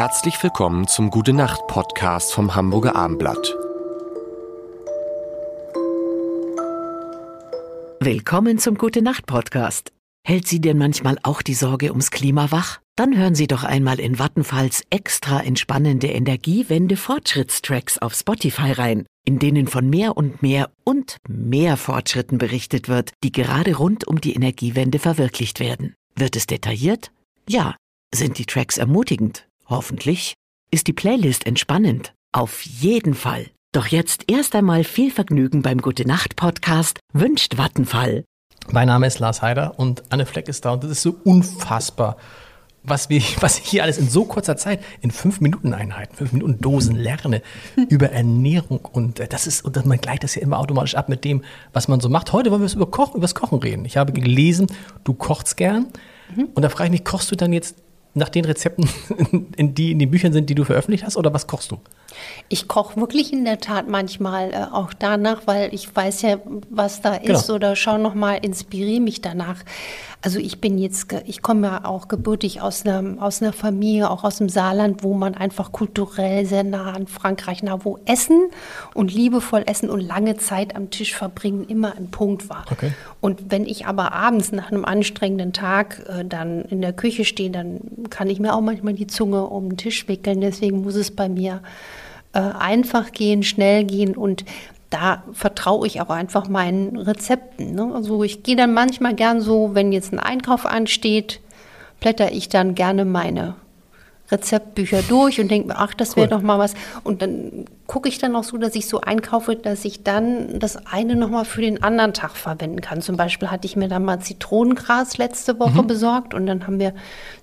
Herzlich willkommen zum Gute Nacht Podcast vom Hamburger Armblatt. Willkommen zum Gute Nacht Podcast. Hält Sie denn manchmal auch die Sorge ums Klima wach? Dann hören Sie doch einmal in Vattenfalls extra entspannende Energiewende Fortschrittstracks auf Spotify rein, in denen von mehr und mehr und mehr Fortschritten berichtet wird, die gerade rund um die Energiewende verwirklicht werden. Wird es detailliert? Ja. Sind die Tracks ermutigend? Hoffentlich. Ist die Playlist entspannend? Auf jeden Fall. Doch jetzt erst einmal viel Vergnügen beim Gute Nacht Podcast wünscht Vattenfall. Mein Name ist Lars Heider und Anne Fleck ist da und das ist so unfassbar, was, wir, was ich hier alles in so kurzer Zeit, in fünf Minuten Einheiten, fünf Minuten Dosen lerne über Ernährung und äh, das ist, und man gleicht das ja immer automatisch ab mit dem, was man so macht. Heute wollen wir über Kochen, über das Kochen reden. Ich habe gelesen, du kochst gern mhm. und da frage ich mich, kochst du dann jetzt nach den Rezepten, in die in den Büchern sind, die du veröffentlicht hast, oder was kochst du? Ich koche wirklich in der Tat manchmal äh, auch danach, weil ich weiß ja, was da ist genau. oder schau noch mal, inspiriere mich danach. Also ich bin jetzt, ich komme ja auch gebürtig aus einer, aus einer Familie, auch aus dem Saarland, wo man einfach kulturell sehr nah an Frankreich, nah wo Essen und liebevoll Essen und lange Zeit am Tisch verbringen immer ein Punkt war. Okay. Und wenn ich aber abends nach einem anstrengenden Tag äh, dann in der Küche stehe, dann kann ich mir auch manchmal die Zunge um den Tisch wickeln. Deswegen muss es bei mir äh, einfach gehen, schnell gehen und da vertraue ich auch einfach meinen Rezepten. Ne? Also ich gehe dann manchmal gern so, wenn jetzt ein Einkauf ansteht, blätter ich dann gerne meine Rezeptbücher durch und denke mir, ach, das wäre cool. doch mal was. Und dann gucke ich dann auch so, dass ich so einkaufe, dass ich dann das eine nochmal für den anderen Tag verwenden kann. Zum Beispiel hatte ich mir da mal Zitronengras letzte Woche mhm. besorgt und dann haben wir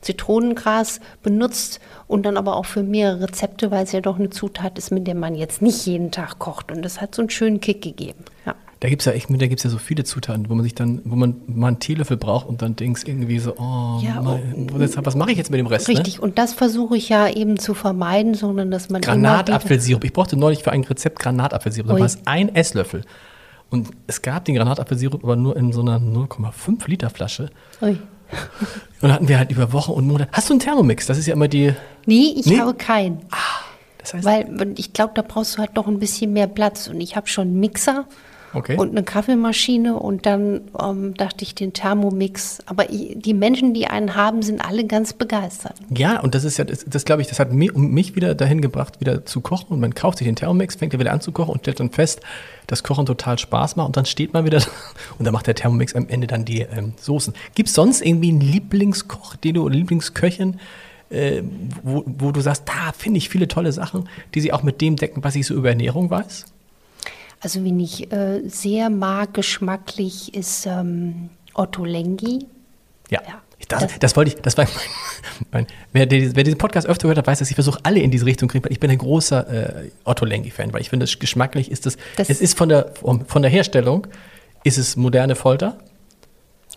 Zitronengras benutzt und dann aber auch für mehrere Rezepte, weil es ja doch eine Zutat ist, mit der man jetzt nicht jeden Tag kocht. Und das hat so einen schönen Kick gegeben. Ja. Da gibt es ja echt, da gibt's ja so viele Zutaten, wo man sich dann, wo man mal einen Teelöffel braucht und dann denkst irgendwie so, oh, ja, mein, oh, was mache ich jetzt mit dem Rest? Ne? Richtig, ne? und das versuche ich ja eben zu vermeiden, sondern dass man. Granatapfelsirup. Ich brauchte neulich für ein Rezept Granatapfelsirup. Da war es ein Esslöffel. Und es gab den Granatapfelsirup aber nur in so einer 0,5 Liter Flasche. Ui. Und hatten wir halt über Wochen und Monate. Hast du einen Thermomix? Das ist ja immer die. Nee, ich nee? habe keinen. Ah, das heißt, Weil ich glaube, da brauchst du halt noch ein bisschen mehr Platz. Und ich habe schon einen Mixer okay. und eine Kaffeemaschine und dann ähm, dachte ich den Thermomix. Aber die Menschen, die einen haben, sind alle ganz begeistert. Ja, und das ist ja, das, das glaube ich, das hat mich, mich wieder dahin gebracht, wieder zu kochen. Und man kauft sich den Thermomix, fängt ja wieder an zu kochen und stellt dann fest, dass Kochen total Spaß macht. Und dann steht man wieder und dann macht der Thermomix am Ende dann die ähm, Soßen. Gibt es sonst irgendwie einen Lieblingskoch, den du, Lieblingsköchin, äh, wo, wo du sagst, da finde ich viele tolle Sachen, die sie auch mit dem decken, was ich so über Ernährung weiß? Also, wen ich äh, sehr mag, geschmacklich, ist ähm, Otto Lengi. Ja. ja. Das, das, das, wollte ich, das war mein, mein wer, wer, diesen Podcast öfter gehört hat, weiß, dass ich versuche, alle in diese Richtung zu kriegen, weil ich bin ein großer äh, Otto Lengi-Fan, weil ich finde, geschmacklich ist das, das, es ist von der, von der Herstellung, ist es moderne Folter,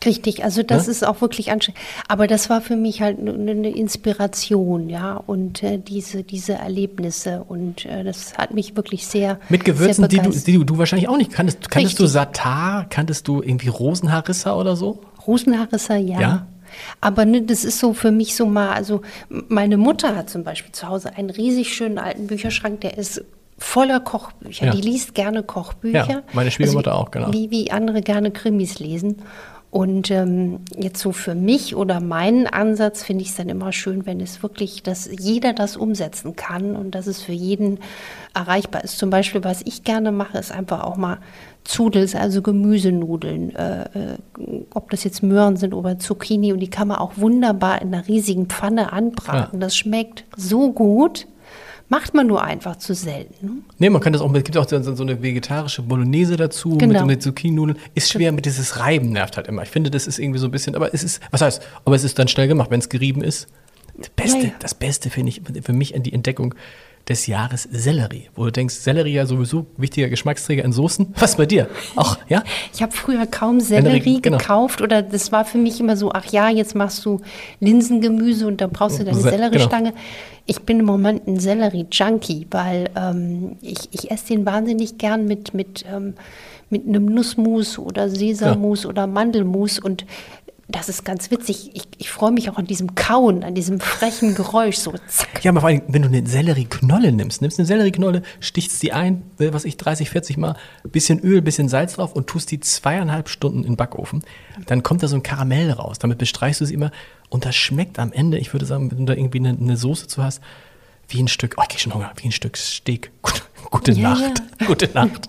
Richtig, also das ja? ist auch wirklich anstrengend. Aber das war für mich halt eine Inspiration, ja, und äh, diese, diese Erlebnisse. Und äh, das hat mich wirklich sehr. Mit Gewürzen, sehr die, du, die du wahrscheinlich auch nicht kanntest. Kanntest Richtig. du Satar? Kanntest du irgendwie Rosenharissa oder so? Rosenharissa, ja. ja? Aber ne, das ist so für mich so mal, also meine Mutter hat zum Beispiel zu Hause einen riesig schönen alten Bücherschrank, der ist voller Kochbücher. Ja. Die liest gerne Kochbücher. Ja, meine Schwiegermutter also, auch, genau. Wie, wie andere gerne Krimis lesen. Und ähm, jetzt so für mich oder meinen Ansatz finde ich es dann immer schön, wenn es wirklich, dass jeder das umsetzen kann und dass es für jeden erreichbar ist. Zum Beispiel, was ich gerne mache, ist einfach auch mal Zudels, also Gemüsenudeln, äh, äh, ob das jetzt Möhren sind oder Zucchini und die kann man auch wunderbar in einer riesigen Pfanne anbraten. Ja. Das schmeckt so gut. Macht man nur einfach zu selten. Ne? Nee, man kann das auch, es gibt auch so, so eine vegetarische Bolognese dazu genau. mit, mit Zucchini-Nudeln. Ist schwer, mit dieses Reiben nervt halt immer. Ich finde, das ist irgendwie so ein bisschen, aber es ist, was heißt, aber es ist dann schnell gemacht, wenn es gerieben ist. Das Beste, ja, ja. das Beste finde ich für mich die Entdeckung des Jahres Sellerie, wo du denkst, Sellerie ja sowieso wichtiger Geschmacksträger in Soßen. Was bei dir? Auch, ja? Ich habe früher kaum Sellerie genau. gekauft oder das war für mich immer so, ach ja, jetzt machst du Linsengemüse und dann brauchst du deine Selleriestange. Genau. Ich bin im Moment ein Sellerie-Junkie, weil ähm, ich, ich esse den wahnsinnig gern mit, mit, ähm, mit einem Nussmus oder Sesammus ja. oder Mandelmus und das ist ganz witzig. Ich, ich freue mich auch an diesem Kauen, an diesem frechen Geräusch, so zack. Ja, aber vor allem, wenn du eine Sellerieknolle nimmst, nimmst eine Sellerieknolle, stichst die ein, was ich, 30, 40 Mal, bisschen Öl, bisschen Salz drauf und tust die zweieinhalb Stunden in den Backofen, dann kommt da so ein Karamell raus. Damit bestreichst du sie immer und das schmeckt am Ende, ich würde sagen, wenn du da irgendwie eine, eine Soße zu hast, wie ein Stück, oh, ich krieg schon Hunger, wie ein Stück Steak. Gute, Ja, Nacht. ja. Gute Nacht.